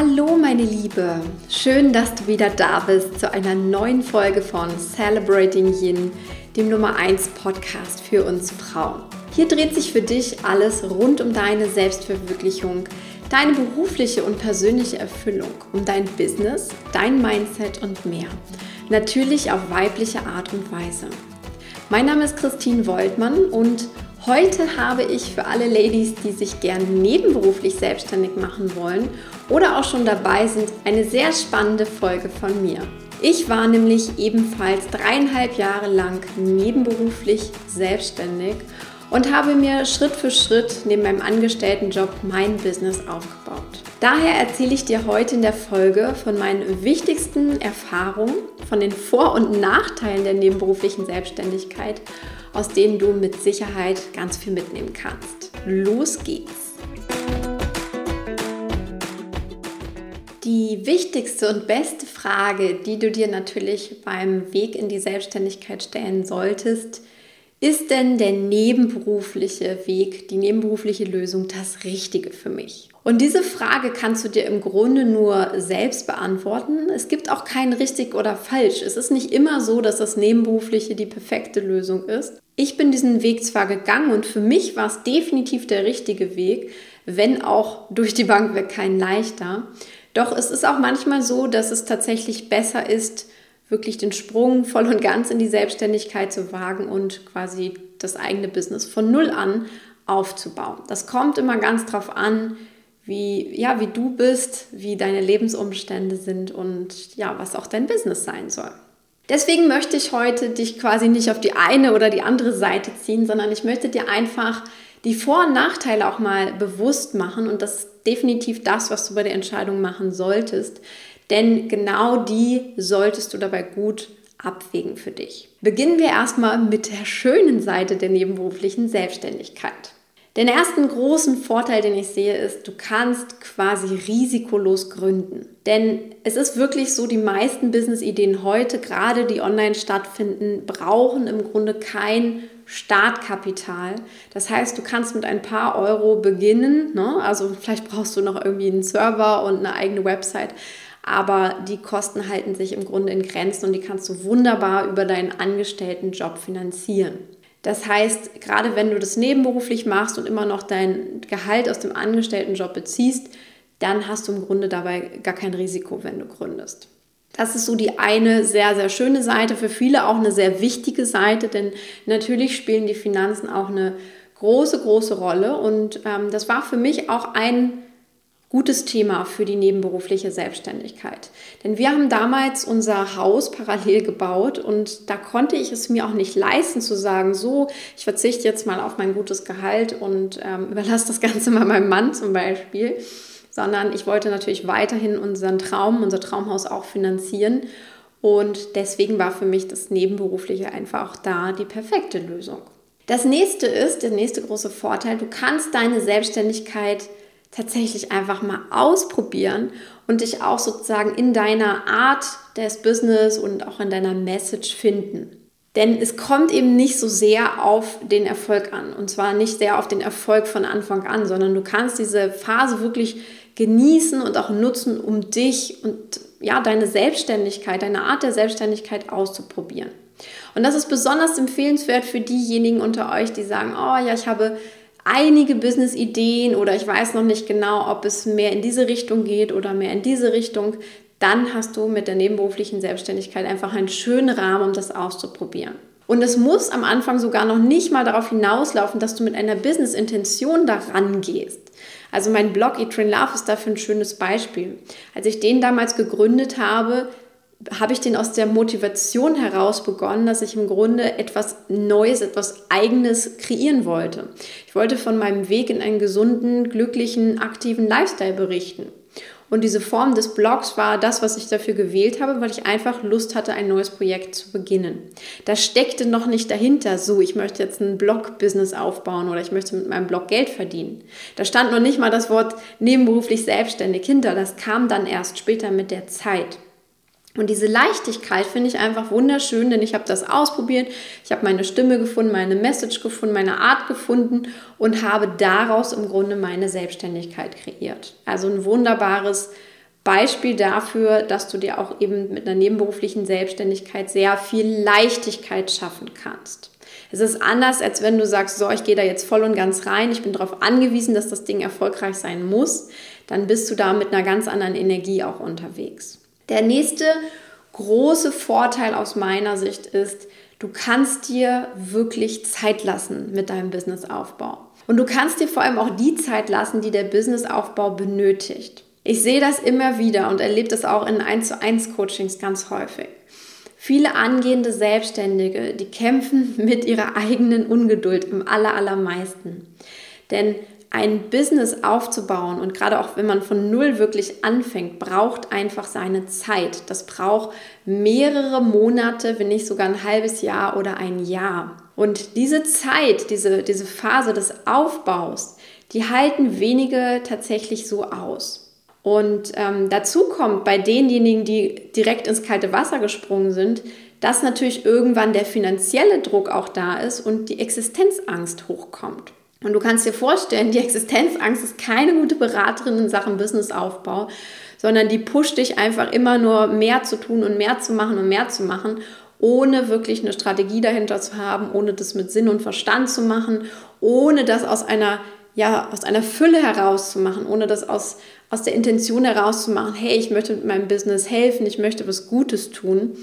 Hallo meine Liebe, schön, dass du wieder da bist zu einer neuen Folge von Celebrating Yin, dem Nummer 1 Podcast für uns Frauen. Hier dreht sich für dich alles rund um deine Selbstverwirklichung, deine berufliche und persönliche Erfüllung, um dein Business, dein Mindset und mehr. Natürlich auf weibliche Art und Weise. Mein Name ist Christine Woltmann und Heute habe ich für alle Ladies, die sich gern nebenberuflich selbstständig machen wollen oder auch schon dabei sind, eine sehr spannende Folge von mir. Ich war nämlich ebenfalls dreieinhalb Jahre lang nebenberuflich selbstständig und habe mir Schritt für Schritt neben meinem Angestelltenjob mein Business aufgebaut. Daher erzähle ich dir heute in der Folge von meinen wichtigsten Erfahrungen, von den Vor- und Nachteilen der nebenberuflichen Selbstständigkeit aus denen du mit Sicherheit ganz viel mitnehmen kannst. Los geht's! Die wichtigste und beste Frage, die du dir natürlich beim Weg in die Selbstständigkeit stellen solltest, ist denn der nebenberufliche Weg, die nebenberufliche Lösung das Richtige für mich? Und diese Frage kannst du dir im Grunde nur selbst beantworten. Es gibt auch kein richtig oder falsch. Es ist nicht immer so, dass das Nebenberufliche die perfekte Lösung ist. Ich bin diesen Weg zwar gegangen und für mich war es definitiv der richtige Weg, wenn auch durch die Bank weg kein leichter. Doch es ist auch manchmal so, dass es tatsächlich besser ist, wirklich den Sprung voll und ganz in die Selbstständigkeit zu wagen und quasi das eigene Business von null an aufzubauen. Das kommt immer ganz drauf an, wie, ja, wie du bist, wie deine Lebensumstände sind und ja, was auch dein Business sein soll. Deswegen möchte ich heute dich quasi nicht auf die eine oder die andere Seite ziehen, sondern ich möchte dir einfach die Vor- und Nachteile auch mal bewusst machen und das ist definitiv das, was du bei der Entscheidung machen solltest. Denn genau die solltest du dabei gut abwägen für dich. Beginnen wir erstmal mit der schönen Seite der nebenberuflichen Selbstständigkeit. Den ersten großen Vorteil, den ich sehe, ist, du kannst quasi risikolos gründen. Denn es ist wirklich so, die meisten Business-Ideen heute, gerade die online stattfinden, brauchen im Grunde kein Startkapital. Das heißt, du kannst mit ein paar Euro beginnen. Ne? Also vielleicht brauchst du noch irgendwie einen Server und eine eigene Website aber die Kosten halten sich im Grunde in Grenzen und die kannst du wunderbar über deinen Angestelltenjob finanzieren. Das heißt, gerade wenn du das nebenberuflich machst und immer noch dein Gehalt aus dem Angestelltenjob beziehst, dann hast du im Grunde dabei gar kein Risiko, wenn du gründest. Das ist so die eine sehr, sehr schöne Seite, für viele auch eine sehr wichtige Seite, denn natürlich spielen die Finanzen auch eine große, große Rolle. Und ähm, das war für mich auch ein gutes Thema für die nebenberufliche Selbstständigkeit. Denn wir haben damals unser Haus parallel gebaut und da konnte ich es mir auch nicht leisten zu sagen, so, ich verzichte jetzt mal auf mein gutes Gehalt und ähm, überlasse das Ganze mal meinem Mann zum Beispiel, sondern ich wollte natürlich weiterhin unseren Traum, unser Traumhaus auch finanzieren. Und deswegen war für mich das Nebenberufliche einfach auch da die perfekte Lösung. Das nächste ist, der nächste große Vorteil, du kannst deine Selbstständigkeit tatsächlich einfach mal ausprobieren und dich auch sozusagen in deiner Art des Business und auch in deiner Message finden. Denn es kommt eben nicht so sehr auf den Erfolg an. Und zwar nicht sehr auf den Erfolg von Anfang an, sondern du kannst diese Phase wirklich genießen und auch nutzen, um dich und ja, deine Selbstständigkeit, deine Art der Selbstständigkeit auszuprobieren. Und das ist besonders empfehlenswert für diejenigen unter euch, die sagen, oh ja, ich habe einige Business-Ideen oder ich weiß noch nicht genau, ob es mehr in diese Richtung geht oder mehr in diese Richtung, dann hast du mit der nebenberuflichen Selbstständigkeit einfach einen schönen Rahmen, um das auszuprobieren. Und es muss am Anfang sogar noch nicht mal darauf hinauslaufen, dass du mit einer Business-Intention daran gehst. Also mein Blog Eat Love ist dafür ein schönes Beispiel. Als ich den damals gegründet habe, habe ich den aus der Motivation heraus begonnen, dass ich im Grunde etwas Neues, etwas Eigenes kreieren wollte. Ich wollte von meinem Weg in einen gesunden, glücklichen, aktiven Lifestyle berichten. Und diese Form des Blogs war das, was ich dafür gewählt habe, weil ich einfach Lust hatte, ein neues Projekt zu beginnen. Da steckte noch nicht dahinter, so, ich möchte jetzt ein Blog-Business aufbauen oder ich möchte mit meinem Blog Geld verdienen. Da stand noch nicht mal das Wort nebenberuflich selbstständig hinter. Das kam dann erst später mit der Zeit. Und diese Leichtigkeit finde ich einfach wunderschön, denn ich habe das ausprobiert, ich habe meine Stimme gefunden, meine Message gefunden, meine Art gefunden und habe daraus im Grunde meine Selbstständigkeit kreiert. Also ein wunderbares Beispiel dafür, dass du dir auch eben mit einer nebenberuflichen Selbstständigkeit sehr viel Leichtigkeit schaffen kannst. Es ist anders, als wenn du sagst, so, ich gehe da jetzt voll und ganz rein, ich bin darauf angewiesen, dass das Ding erfolgreich sein muss, dann bist du da mit einer ganz anderen Energie auch unterwegs. Der nächste große Vorteil aus meiner Sicht ist, du kannst dir wirklich Zeit lassen mit deinem Businessaufbau. Und du kannst dir vor allem auch die Zeit lassen, die der Businessaufbau benötigt. Ich sehe das immer wieder und erlebe das auch in 1 zu 1 Coachings ganz häufig. Viele angehende Selbstständige, die kämpfen mit ihrer eigenen Ungeduld im allermeisten. Denn ein Business aufzubauen und gerade auch wenn man von Null wirklich anfängt, braucht einfach seine Zeit. Das braucht mehrere Monate, wenn nicht sogar ein halbes Jahr oder ein Jahr. Und diese Zeit, diese, diese Phase des Aufbaus, die halten wenige tatsächlich so aus. Und ähm, dazu kommt bei denjenigen, die direkt ins kalte Wasser gesprungen sind, dass natürlich irgendwann der finanzielle Druck auch da ist und die Existenzangst hochkommt. Und du kannst dir vorstellen, die Existenzangst ist keine gute Beraterin in Sachen Businessaufbau, sondern die pusht dich einfach immer nur mehr zu tun und mehr zu machen und mehr zu machen, ohne wirklich eine Strategie dahinter zu haben, ohne das mit Sinn und Verstand zu machen, ohne das aus einer ja, aus einer Fülle herauszumachen, ohne das aus, aus der Intention herauszumachen, hey, ich möchte mit meinem Business helfen, ich möchte was Gutes tun.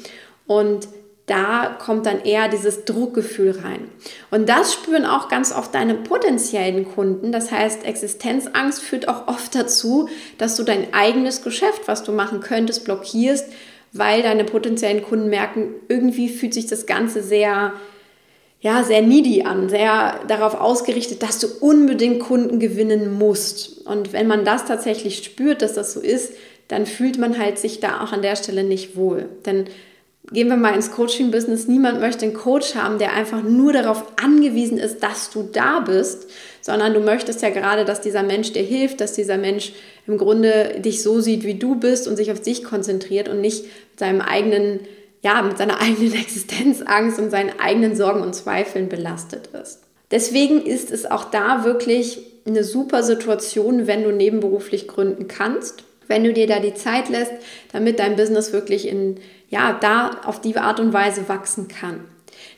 Und da kommt dann eher dieses Druckgefühl rein. Und das spüren auch ganz oft deine potenziellen Kunden. Das heißt, Existenzangst führt auch oft dazu, dass du dein eigenes Geschäft, was du machen könntest, blockierst, weil deine potenziellen Kunden merken, irgendwie fühlt sich das Ganze sehr, ja, sehr needy an, sehr darauf ausgerichtet, dass du unbedingt Kunden gewinnen musst. Und wenn man das tatsächlich spürt, dass das so ist, dann fühlt man halt sich da auch an der Stelle nicht wohl. Denn gehen wir mal ins Coaching-Business. Niemand möchte einen Coach haben, der einfach nur darauf angewiesen ist, dass du da bist, sondern du möchtest ja gerade, dass dieser Mensch dir hilft, dass dieser Mensch im Grunde dich so sieht, wie du bist und sich auf dich konzentriert und nicht mit seinem eigenen, ja, mit seiner eigenen Existenzangst und seinen eigenen Sorgen und Zweifeln belastet ist. Deswegen ist es auch da wirklich eine super Situation, wenn du nebenberuflich gründen kannst wenn du dir da die Zeit lässt, damit dein Business wirklich in, ja, da auf die Art und Weise wachsen kann.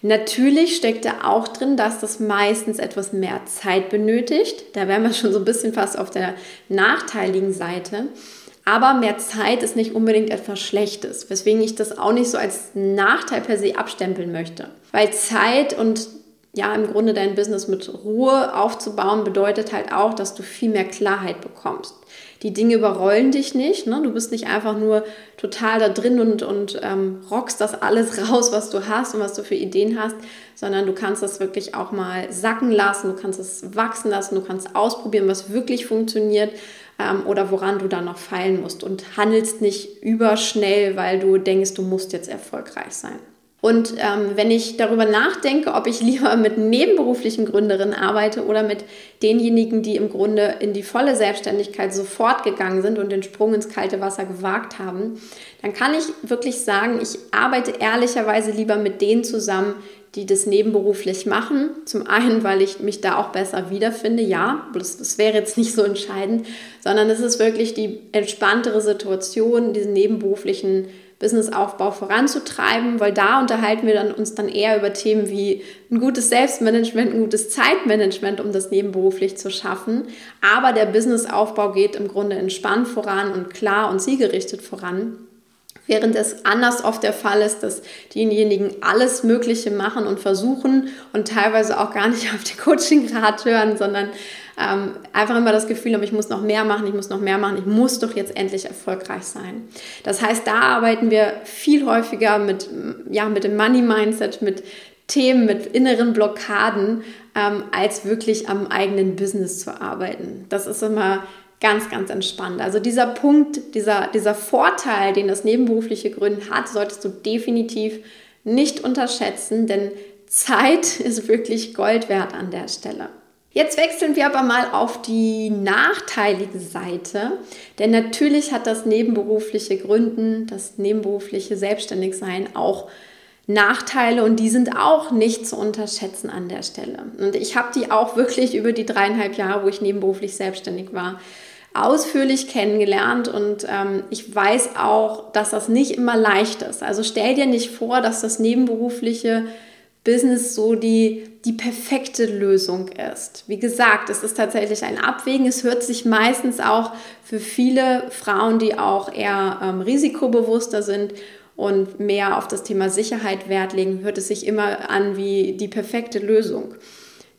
Natürlich steckt da auch drin, dass das meistens etwas mehr Zeit benötigt. Da wären wir schon so ein bisschen fast auf der nachteiligen Seite. Aber mehr Zeit ist nicht unbedingt etwas Schlechtes, weswegen ich das auch nicht so als Nachteil per se abstempeln möchte. Weil Zeit und ja, im Grunde dein Business mit Ruhe aufzubauen, bedeutet halt auch, dass du viel mehr Klarheit bekommst. Die Dinge überrollen dich nicht. Ne? Du bist nicht einfach nur total da drin und, und ähm, rockst das alles raus, was du hast und was du für Ideen hast, sondern du kannst das wirklich auch mal sacken lassen, du kannst es wachsen lassen, du kannst ausprobieren, was wirklich funktioniert ähm, oder woran du dann noch feilen musst und handelst nicht überschnell, weil du denkst, du musst jetzt erfolgreich sein. Und ähm, wenn ich darüber nachdenke, ob ich lieber mit nebenberuflichen Gründerinnen arbeite oder mit denjenigen, die im Grunde in die volle Selbstständigkeit sofort gegangen sind und den Sprung ins kalte Wasser gewagt haben, dann kann ich wirklich sagen, ich arbeite ehrlicherweise lieber mit denen zusammen, die das nebenberuflich machen. Zum einen, weil ich mich da auch besser wiederfinde, ja, das, das wäre jetzt nicht so entscheidend, sondern es ist wirklich die entspanntere Situation, diesen nebenberuflichen Businessaufbau voranzutreiben, weil da unterhalten wir dann, uns dann eher über Themen wie ein gutes Selbstmanagement, ein gutes Zeitmanagement, um das nebenberuflich zu schaffen. Aber der Businessaufbau geht im Grunde entspannt voran und klar und zielgerichtet voran. Während es anders oft der Fall ist, dass diejenigen alles Mögliche machen und versuchen und teilweise auch gar nicht auf den Coaching-Rat hören, sondern ähm, einfach immer das Gefühl haben, ich muss noch mehr machen, ich muss noch mehr machen, ich muss doch jetzt endlich erfolgreich sein. Das heißt, da arbeiten wir viel häufiger mit, ja, mit dem Money-Mindset, mit Themen, mit inneren Blockaden, ähm, als wirklich am eigenen Business zu arbeiten. Das ist immer ganz, ganz entspannt. Also dieser Punkt, dieser, dieser Vorteil, den das nebenberufliche Gründen hat, solltest du definitiv nicht unterschätzen, denn Zeit ist wirklich Gold wert an der Stelle. Jetzt wechseln wir aber mal auf die nachteilige Seite, denn natürlich hat das nebenberufliche Gründen, das nebenberufliche Selbstständigsein auch Nachteile und die sind auch nicht zu unterschätzen an der Stelle. Und ich habe die auch wirklich über die dreieinhalb Jahre, wo ich nebenberuflich selbstständig war, ausführlich kennengelernt und ähm, ich weiß auch, dass das nicht immer leicht ist. Also stell dir nicht vor, dass das nebenberufliche Business so die, die perfekte Lösung ist. Wie gesagt, es ist tatsächlich ein Abwägen. Es hört sich meistens auch für viele Frauen, die auch eher ähm, risikobewusster sind und mehr auf das Thema Sicherheit Wert legen, hört es sich immer an wie die perfekte Lösung.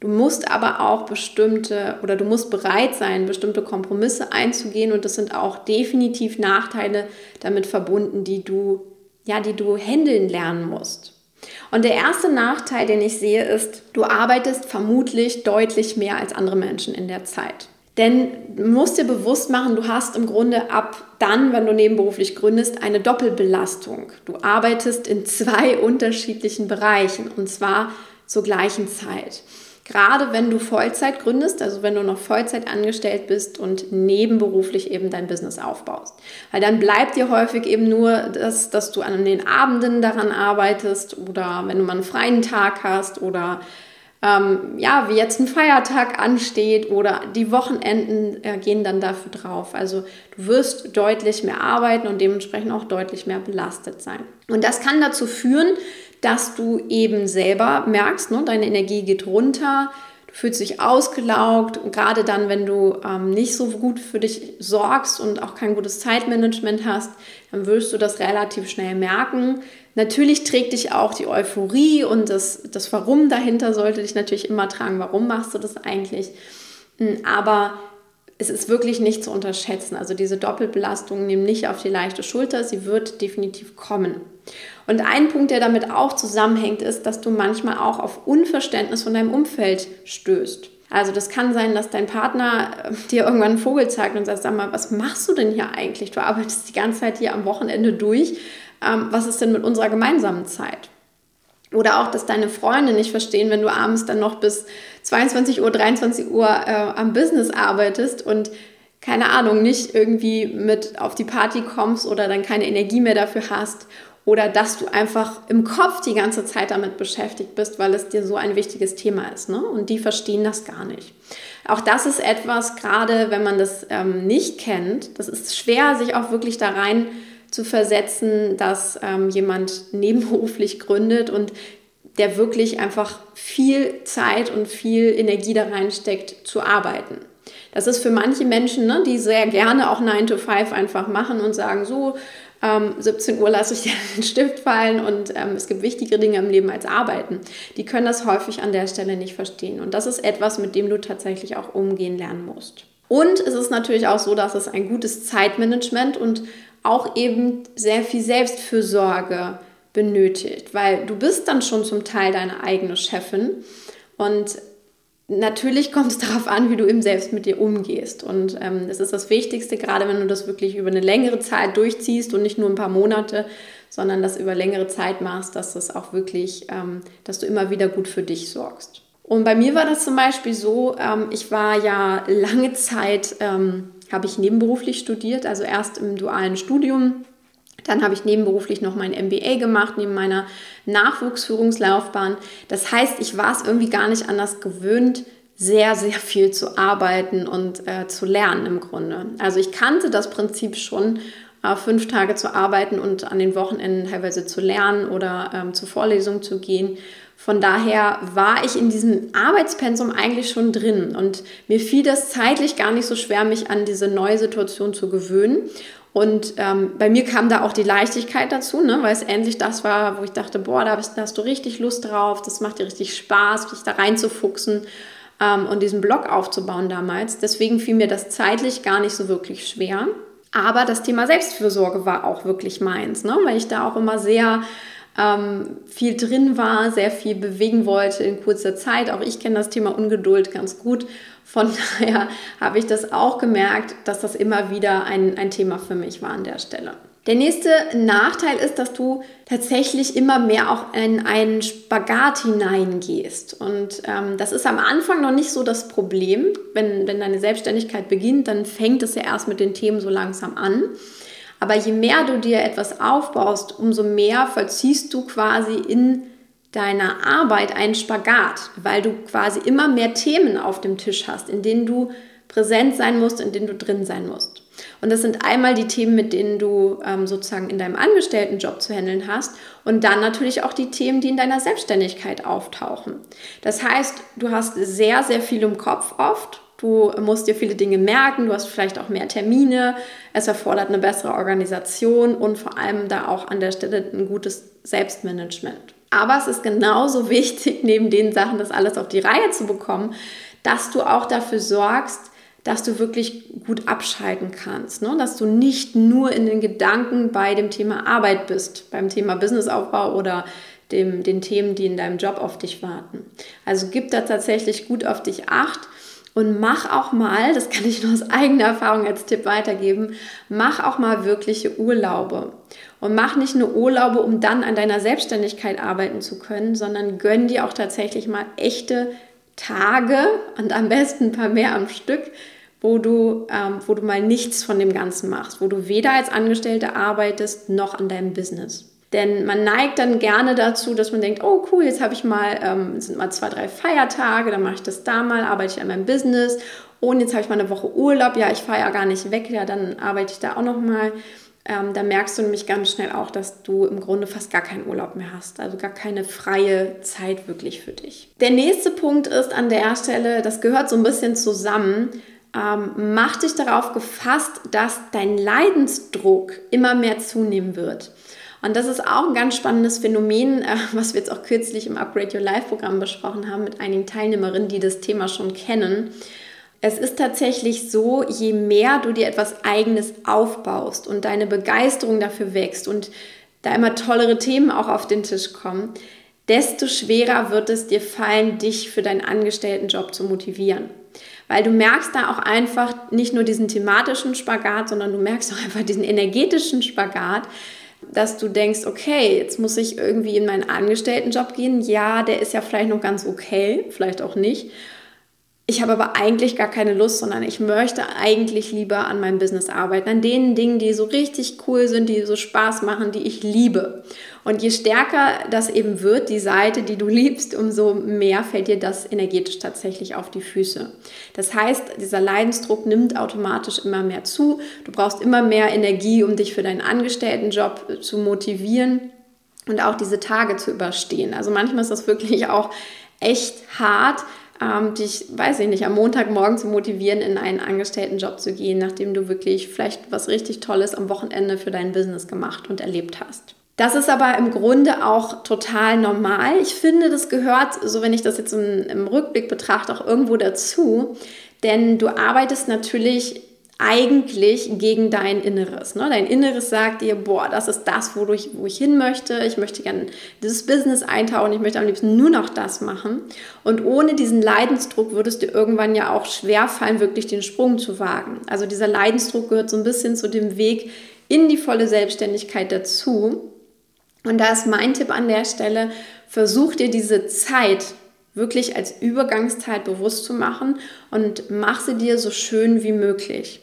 Du musst aber auch bestimmte oder du musst bereit sein, bestimmte Kompromisse einzugehen und das sind auch definitiv Nachteile damit verbunden, die du ja, die du handeln lernen musst. Und der erste Nachteil, den ich sehe, ist, du arbeitest vermutlich deutlich mehr als andere Menschen in der Zeit. Denn du musst dir bewusst machen, du hast im Grunde ab dann, wenn du nebenberuflich gründest, eine Doppelbelastung. Du arbeitest in zwei unterschiedlichen Bereichen und zwar zur gleichen Zeit. Gerade wenn du Vollzeit gründest, also wenn du noch Vollzeit angestellt bist und nebenberuflich eben dein Business aufbaust. Weil dann bleibt dir häufig eben nur das, dass du an den Abenden daran arbeitest oder wenn du mal einen freien Tag hast oder ähm, ja, wie jetzt ein Feiertag ansteht oder die Wochenenden äh, gehen dann dafür drauf. Also du wirst deutlich mehr arbeiten und dementsprechend auch deutlich mehr belastet sein. Und das kann dazu führen, dass du eben selber merkst, ne, deine Energie geht runter, du fühlst dich ausgelaugt gerade dann, wenn du ähm, nicht so gut für dich sorgst und auch kein gutes Zeitmanagement hast, dann wirst du das relativ schnell merken. Natürlich trägt dich auch die Euphorie und das, das Warum dahinter sollte dich natürlich immer tragen. Warum machst du das eigentlich? Hm, aber es ist wirklich nicht zu unterschätzen. Also diese Doppelbelastung nehmen nicht auf die leichte Schulter, sie wird definitiv kommen. Und ein Punkt, der damit auch zusammenhängt, ist, dass du manchmal auch auf Unverständnis von deinem Umfeld stößt. Also das kann sein, dass dein Partner äh, dir irgendwann einen Vogel zeigt und sagt, sag mal, was machst du denn hier eigentlich? Du arbeitest die ganze Zeit hier am Wochenende durch. Ähm, was ist denn mit unserer gemeinsamen Zeit? Oder auch, dass deine Freunde nicht verstehen, wenn du abends dann noch bis 22 Uhr, 23 Uhr äh, am Business arbeitest und keine Ahnung, nicht irgendwie mit auf die Party kommst oder dann keine Energie mehr dafür hast oder dass du einfach im Kopf die ganze Zeit damit beschäftigt bist, weil es dir so ein wichtiges Thema ist. Ne? Und die verstehen das gar nicht. Auch das ist etwas, gerade wenn man das ähm, nicht kennt, das ist schwer, sich auch wirklich da rein zu versetzen, dass ähm, jemand nebenberuflich gründet und der wirklich einfach viel Zeit und viel Energie da reinsteckt, zu arbeiten. Das ist für manche Menschen, ne, die sehr gerne auch 9 to 5 einfach machen und sagen, so, ähm, 17 Uhr lasse ich den Stift fallen und ähm, es gibt wichtigere Dinge im Leben als Arbeiten. Die können das häufig an der Stelle nicht verstehen. Und das ist etwas, mit dem du tatsächlich auch umgehen lernen musst. Und es ist natürlich auch so, dass es ein gutes Zeitmanagement und auch eben sehr viel Selbstfürsorge benötigt, weil du bist dann schon zum Teil deine eigene Chefin und Natürlich kommt es darauf an, wie du eben selbst mit dir umgehst. Und ähm, das ist das Wichtigste, gerade wenn du das wirklich über eine längere Zeit durchziehst und nicht nur ein paar Monate, sondern das über längere Zeit machst, dass das auch wirklich, ähm, dass du immer wieder gut für dich sorgst. Und bei mir war das zum Beispiel so, ähm, ich war ja lange Zeit, ähm, habe ich nebenberuflich studiert, also erst im dualen Studium dann habe ich nebenberuflich noch mein MBA gemacht, neben meiner Nachwuchsführungslaufbahn. Das heißt, ich war es irgendwie gar nicht anders gewöhnt, sehr, sehr viel zu arbeiten und äh, zu lernen im Grunde. Also ich kannte das Prinzip schon, äh, fünf Tage zu arbeiten und an den Wochenenden teilweise zu lernen oder ähm, zur Vorlesung zu gehen. Von daher war ich in diesem Arbeitspensum eigentlich schon drin und mir fiel das zeitlich gar nicht so schwer, mich an diese neue Situation zu gewöhnen. Und ähm, bei mir kam da auch die Leichtigkeit dazu, ne, weil es endlich das war, wo ich dachte, boah, da hast, da hast du richtig Lust drauf, das macht dir richtig Spaß, dich da reinzufuchsen ähm, und diesen Blog aufzubauen damals. Deswegen fiel mir das zeitlich gar nicht so wirklich schwer. Aber das Thema Selbstfürsorge war auch wirklich meins, ne, weil ich da auch immer sehr ähm, viel drin war, sehr viel bewegen wollte in kurzer Zeit. Auch ich kenne das Thema Ungeduld ganz gut. Von daher habe ich das auch gemerkt, dass das immer wieder ein, ein Thema für mich war an der Stelle. Der nächste Nachteil ist, dass du tatsächlich immer mehr auch in einen Spagat hineingehst. Und ähm, das ist am Anfang noch nicht so das Problem. Wenn, wenn deine Selbstständigkeit beginnt, dann fängt es ja erst mit den Themen so langsam an. Aber je mehr du dir etwas aufbaust, umso mehr vollziehst du quasi in deiner Arbeit einen Spagat, weil du quasi immer mehr Themen auf dem Tisch hast, in denen du präsent sein musst, in denen du drin sein musst. Und das sind einmal die Themen, mit denen du ähm, sozusagen in deinem Angestelltenjob zu handeln hast und dann natürlich auch die Themen, die in deiner Selbstständigkeit auftauchen. Das heißt, du hast sehr, sehr viel im Kopf oft. Du musst dir viele Dinge merken, du hast vielleicht auch mehr Termine, es erfordert eine bessere Organisation und vor allem da auch an der Stelle ein gutes Selbstmanagement. Aber es ist genauso wichtig, neben den Sachen das alles auf die Reihe zu bekommen, dass du auch dafür sorgst, dass du wirklich gut abschalten kannst, ne? dass du nicht nur in den Gedanken bei dem Thema Arbeit bist, beim Thema Businessaufbau oder dem, den Themen, die in deinem Job auf dich warten. Also gib da tatsächlich gut auf dich acht und mach auch mal, das kann ich nur aus eigener Erfahrung als Tipp weitergeben, mach auch mal wirkliche Urlaube. Und mach nicht nur Urlaube, um dann an deiner Selbstständigkeit arbeiten zu können, sondern gönn dir auch tatsächlich mal echte Tage und am besten ein paar mehr am Stück, wo du, ähm, wo du mal nichts von dem Ganzen machst, wo du weder als Angestellte arbeitest noch an deinem Business. Denn man neigt dann gerne dazu, dass man denkt, oh cool, jetzt habe ich mal, ähm, sind mal zwei, drei Feiertage, dann mache ich das da mal, arbeite ich an meinem Business. Und jetzt habe ich mal eine Woche Urlaub, ja, ich fahre ja gar nicht weg, ja, dann arbeite ich da auch noch mal. Ähm, da merkst du nämlich ganz schnell auch, dass du im Grunde fast gar keinen Urlaub mehr hast, also gar keine freie Zeit wirklich für dich. Der nächste Punkt ist an der Stelle, das gehört so ein bisschen zusammen, ähm, mach dich darauf gefasst, dass dein Leidensdruck immer mehr zunehmen wird. Und das ist auch ein ganz spannendes Phänomen, äh, was wir jetzt auch kürzlich im Upgrade Your Life Programm besprochen haben mit einigen Teilnehmerinnen, die das Thema schon kennen. Es ist tatsächlich so, je mehr du dir etwas Eigenes aufbaust und deine Begeisterung dafür wächst und da immer tollere Themen auch auf den Tisch kommen, desto schwerer wird es dir fallen, dich für deinen Angestelltenjob zu motivieren. Weil du merkst da auch einfach nicht nur diesen thematischen Spagat, sondern du merkst auch einfach diesen energetischen Spagat, dass du denkst, okay, jetzt muss ich irgendwie in meinen Angestelltenjob gehen. Ja, der ist ja vielleicht noch ganz okay, vielleicht auch nicht. Ich habe aber eigentlich gar keine Lust, sondern ich möchte eigentlich lieber an meinem Business arbeiten, an den Dingen, die so richtig cool sind, die so Spaß machen, die ich liebe. Und je stärker das eben wird, die Seite, die du liebst, umso mehr fällt dir das energetisch tatsächlich auf die Füße. Das heißt, dieser Leidensdruck nimmt automatisch immer mehr zu. Du brauchst immer mehr Energie, um dich für deinen Angestelltenjob zu motivieren und auch diese Tage zu überstehen. Also manchmal ist das wirklich auch echt hart, ähm, dich, weiß ich nicht, am Montagmorgen zu motivieren, in einen Angestelltenjob zu gehen, nachdem du wirklich vielleicht was richtig Tolles am Wochenende für dein Business gemacht und erlebt hast. Das ist aber im Grunde auch total normal. Ich finde, das gehört, so wenn ich das jetzt im, im Rückblick betrachte, auch irgendwo dazu. Denn du arbeitest natürlich eigentlich gegen dein Inneres. Ne? Dein Inneres sagt dir, boah, das ist das, wo, du, wo ich hin möchte. Ich möchte gerne dieses Business eintauchen. Ich möchte am liebsten nur noch das machen. Und ohne diesen Leidensdruck würdest du irgendwann ja auch schwer fallen, wirklich den Sprung zu wagen. Also dieser Leidensdruck gehört so ein bisschen zu dem Weg in die volle Selbstständigkeit dazu. Und da ist mein Tipp an der Stelle, versuch dir diese Zeit wirklich als Übergangszeit bewusst zu machen und mach sie dir so schön wie möglich.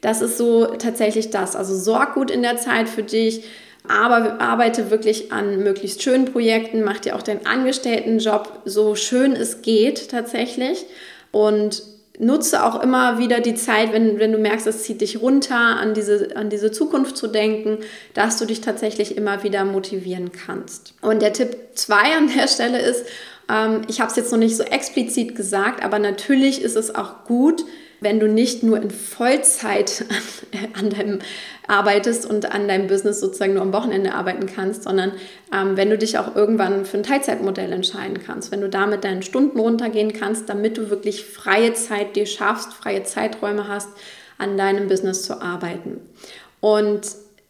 Das ist so tatsächlich das. Also sorg gut in der Zeit für dich, aber arbeite wirklich an möglichst schönen Projekten, mach dir auch deinen Angestelltenjob so schön es geht tatsächlich und nutze auch immer wieder die Zeit, wenn, wenn du merkst, es zieht dich runter, an diese, an diese Zukunft zu denken, dass du dich tatsächlich immer wieder motivieren kannst. Und der Tipp 2 an der Stelle ist, ähm, ich habe es jetzt noch nicht so explizit gesagt, aber natürlich ist es auch gut, wenn du nicht nur in Vollzeit an, an deinem arbeitest und an deinem Business sozusagen nur am Wochenende arbeiten kannst, sondern ähm, wenn du dich auch irgendwann für ein Teilzeitmodell entscheiden kannst, wenn du damit deinen Stunden runtergehen kannst, damit du wirklich freie Zeit dir schaffst, freie Zeiträume hast, an deinem Business zu arbeiten. Und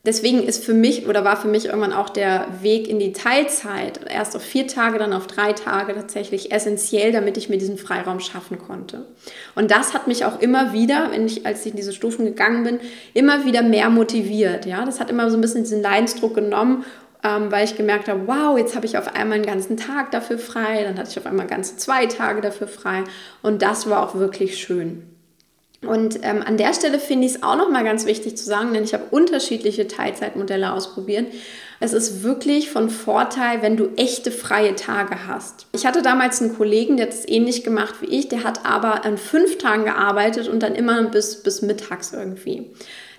deswegen ist für mich oder war für mich irgendwann auch der Weg in die Teilzeit, erst auf vier Tage, dann auf drei Tage tatsächlich essentiell, damit ich mir diesen Freiraum schaffen konnte. Und das hat mich auch immer wieder, wenn ich, als ich in diese Stufen gegangen bin, immer wieder mehr motiviert. Ja, das hat immer so ein bisschen diesen Leidensdruck genommen ähm, weil ich gemerkt habe, wow, jetzt habe ich auf einmal einen ganzen Tag dafür frei, dann hatte ich auf einmal ganze zwei Tage dafür frei und das war auch wirklich schön. Und ähm, an der Stelle finde ich es auch nochmal ganz wichtig zu sagen, denn ich habe unterschiedliche Teilzeitmodelle ausprobiert. Es ist wirklich von Vorteil, wenn du echte freie Tage hast. Ich hatte damals einen Kollegen, der hat es ähnlich gemacht wie ich, der hat aber an fünf Tagen gearbeitet und dann immer bis, bis mittags irgendwie.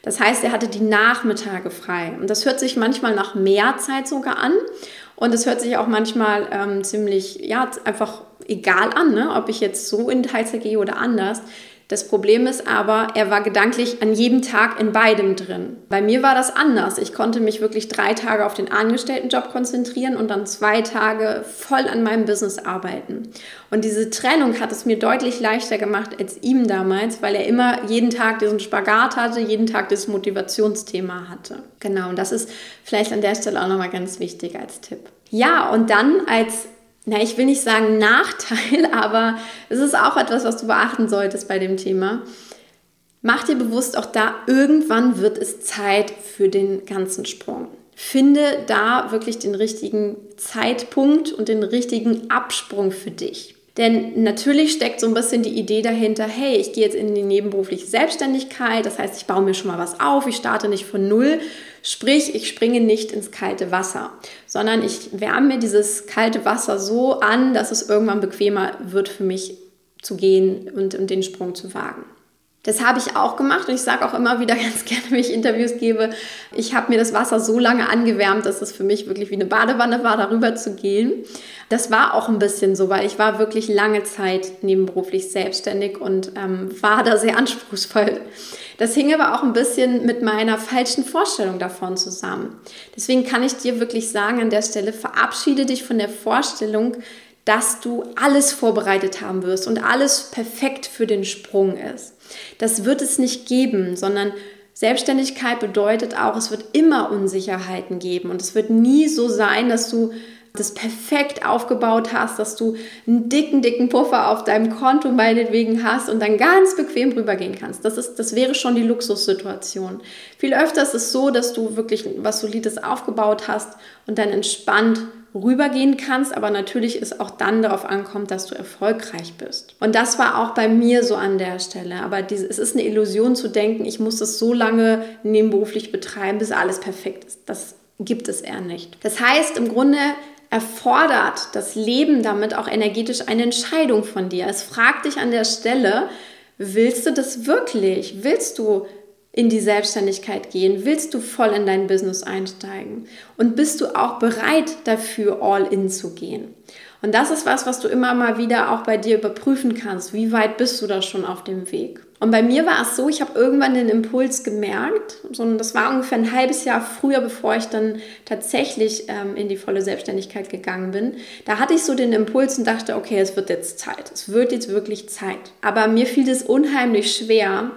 Das heißt, er hatte die Nachmittage frei. Und das hört sich manchmal nach mehr Zeit sogar an. Und es hört sich auch manchmal ähm, ziemlich, ja, einfach egal an, ne? ob ich jetzt so in Teilzeit gehe oder anders. Das Problem ist aber, er war gedanklich an jedem Tag in beidem drin. Bei mir war das anders. Ich konnte mich wirklich drei Tage auf den Angestelltenjob konzentrieren und dann zwei Tage voll an meinem Business arbeiten. Und diese Trennung hat es mir deutlich leichter gemacht als ihm damals, weil er immer jeden Tag diesen Spagat hatte, jeden Tag das Motivationsthema hatte. Genau, und das ist vielleicht an der Stelle auch nochmal ganz wichtig als Tipp. Ja, und dann als na, ich will nicht sagen Nachteil, aber es ist auch etwas, was du beachten solltest bei dem Thema. Mach dir bewusst, auch da irgendwann wird es Zeit für den ganzen Sprung. Finde da wirklich den richtigen Zeitpunkt und den richtigen Absprung für dich. Denn natürlich steckt so ein bisschen die Idee dahinter, hey, ich gehe jetzt in die nebenberufliche Selbstständigkeit, das heißt, ich baue mir schon mal was auf, ich starte nicht von null, Sprich, ich springe nicht ins kalte Wasser, sondern ich wärme mir dieses kalte Wasser so an, dass es irgendwann bequemer wird für mich zu gehen und, und den Sprung zu wagen. Das habe ich auch gemacht und ich sage auch immer wieder ganz gerne, wenn ich Interviews gebe, ich habe mir das Wasser so lange angewärmt, dass es für mich wirklich wie eine Badewanne war, darüber zu gehen. Das war auch ein bisschen so, weil ich war wirklich lange Zeit nebenberuflich selbstständig und ähm, war da sehr anspruchsvoll. Das hing aber auch ein bisschen mit meiner falschen Vorstellung davon zusammen. Deswegen kann ich dir wirklich sagen an der Stelle, verabschiede dich von der Vorstellung, dass du alles vorbereitet haben wirst und alles perfekt für den Sprung ist. Das wird es nicht geben, sondern Selbstständigkeit bedeutet auch, es wird immer Unsicherheiten geben und es wird nie so sein, dass du das perfekt aufgebaut hast, dass du einen dicken, dicken Puffer auf deinem Konto meinetwegen hast und dann ganz bequem rübergehen kannst. Das, ist, das wäre schon die Luxussituation. Viel öfter ist es so, dass du wirklich was Solides aufgebaut hast und dann entspannt rübergehen kannst, aber natürlich ist auch dann darauf ankommt, dass du erfolgreich bist. Und das war auch bei mir so an der Stelle. Aber diese, es ist eine Illusion zu denken, ich muss das so lange nebenberuflich betreiben, bis alles perfekt ist. Das gibt es eher nicht. Das heißt, im Grunde erfordert das Leben damit auch energetisch eine Entscheidung von dir. Es fragt dich an der Stelle, willst du das wirklich? Willst du in die Selbstständigkeit gehen? Willst du voll in dein Business einsteigen? Und bist du auch bereit dafür, all in zu gehen? Und das ist was, was du immer mal wieder auch bei dir überprüfen kannst. Wie weit bist du da schon auf dem Weg? Und bei mir war es so, ich habe irgendwann den Impuls gemerkt, so, das war ungefähr ein halbes Jahr früher, bevor ich dann tatsächlich ähm, in die volle Selbstständigkeit gegangen bin. Da hatte ich so den Impuls und dachte, okay, es wird jetzt Zeit, es wird jetzt wirklich Zeit. Aber mir fiel es unheimlich schwer,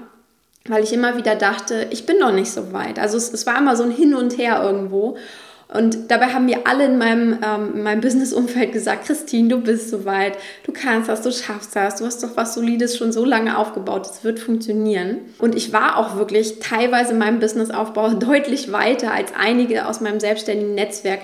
weil ich immer wieder dachte, ich bin noch nicht so weit. Also es, es war immer so ein Hin und Her irgendwo. Und dabei haben mir alle in meinem, ähm, meinem Business-Umfeld gesagt, Christine, du bist so weit, du kannst das, du schaffst das, du hast doch was Solides schon so lange aufgebaut, es wird funktionieren. Und ich war auch wirklich teilweise in meinem Businessaufbau deutlich weiter als einige aus meinem selbstständigen Netzwerk,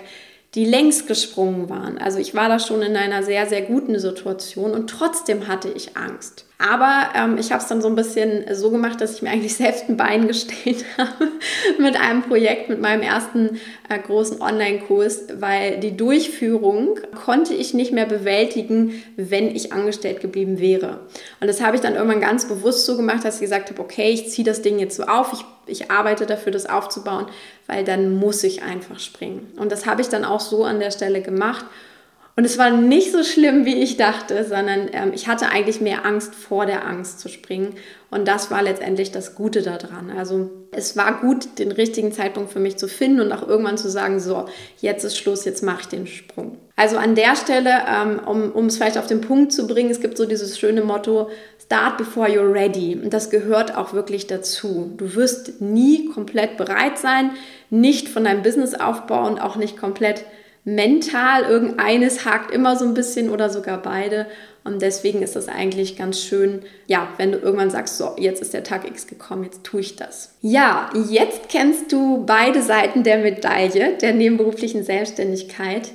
die längst gesprungen waren. Also ich war da schon in einer sehr, sehr guten Situation und trotzdem hatte ich Angst. Aber ähm, ich habe es dann so ein bisschen so gemacht, dass ich mir eigentlich selbst ein Bein gestellt habe mit einem Projekt, mit meinem ersten äh, großen Online-Kurs, weil die Durchführung konnte ich nicht mehr bewältigen, wenn ich angestellt geblieben wäre. Und das habe ich dann irgendwann ganz bewusst so gemacht, dass ich gesagt habe, okay, ich ziehe das Ding jetzt so auf, ich, ich arbeite dafür, das aufzubauen, weil dann muss ich einfach springen. Und das habe ich dann auch so an der Stelle gemacht. Und es war nicht so schlimm, wie ich dachte, sondern ähm, ich hatte eigentlich mehr Angst vor der Angst zu springen. Und das war letztendlich das Gute daran. Also es war gut, den richtigen Zeitpunkt für mich zu finden und auch irgendwann zu sagen, so, jetzt ist Schluss, jetzt mache ich den Sprung. Also an der Stelle, ähm, um, um es vielleicht auf den Punkt zu bringen, es gibt so dieses schöne Motto, Start before you're ready. Und das gehört auch wirklich dazu. Du wirst nie komplett bereit sein, nicht von deinem Businessaufbau und auch nicht komplett mental irgendeines hakt immer so ein bisschen oder sogar beide. Und deswegen ist es eigentlich ganz schön, ja, wenn du irgendwann sagst, so, jetzt ist der Tag X gekommen, jetzt tue ich das. Ja, jetzt kennst du beide Seiten der Medaille der nebenberuflichen Selbstständigkeit.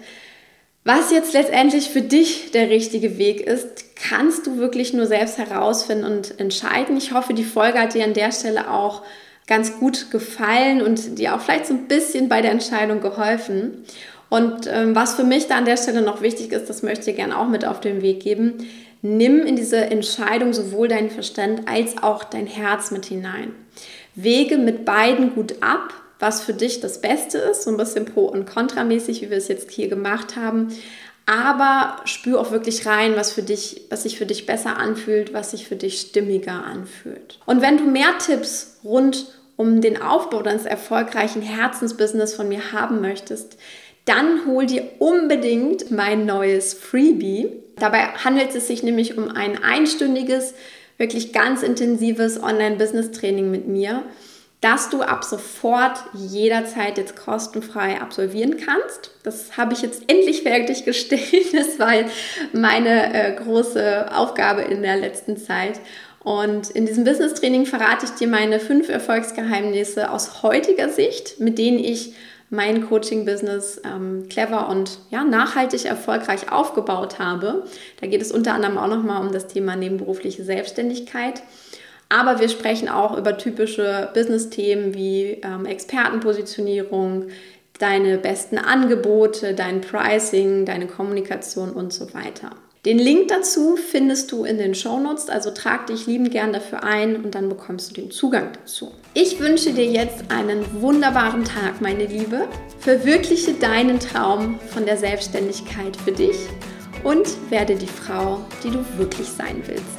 Was jetzt letztendlich für dich der richtige Weg ist, kannst du wirklich nur selbst herausfinden und entscheiden. Ich hoffe, die Folge hat dir an der Stelle auch ganz gut gefallen und dir auch vielleicht so ein bisschen bei der Entscheidung geholfen. Und ähm, was für mich da an der Stelle noch wichtig ist, das möchte ich gerne auch mit auf den Weg geben. Nimm in diese Entscheidung sowohl deinen Verstand als auch dein Herz mit hinein. Wege mit beiden gut ab, was für dich das Beste ist, so ein bisschen pro- und kontramäßig, wie wir es jetzt hier gemacht haben. Aber spür auch wirklich rein, was für dich, was sich für dich besser anfühlt, was sich für dich stimmiger anfühlt. Und wenn du mehr Tipps rund um den Aufbau deines erfolgreichen Herzensbusiness von mir haben möchtest, dann hol dir unbedingt mein neues Freebie. Dabei handelt es sich nämlich um ein einstündiges, wirklich ganz intensives Online-Business-Training mit mir, das du ab sofort jederzeit jetzt kostenfrei absolvieren kannst. Das habe ich jetzt endlich fertiggestellt. Das war meine äh, große Aufgabe in der letzten Zeit. Und in diesem Business Training verrate ich dir meine fünf Erfolgsgeheimnisse aus heutiger Sicht, mit denen ich mein Coaching-Business ähm, clever und ja, nachhaltig erfolgreich aufgebaut habe. Da geht es unter anderem auch nochmal um das Thema nebenberufliche Selbstständigkeit. Aber wir sprechen auch über typische Business-Themen wie ähm, Expertenpositionierung, deine besten Angebote, dein Pricing, deine Kommunikation und so weiter. Den Link dazu findest du in den Show Notes, also trag dich liebend gern dafür ein und dann bekommst du den Zugang dazu. Ich wünsche dir jetzt einen wunderbaren Tag, meine Liebe. Verwirkliche deinen Traum von der Selbstständigkeit für dich und werde die Frau, die du wirklich sein willst.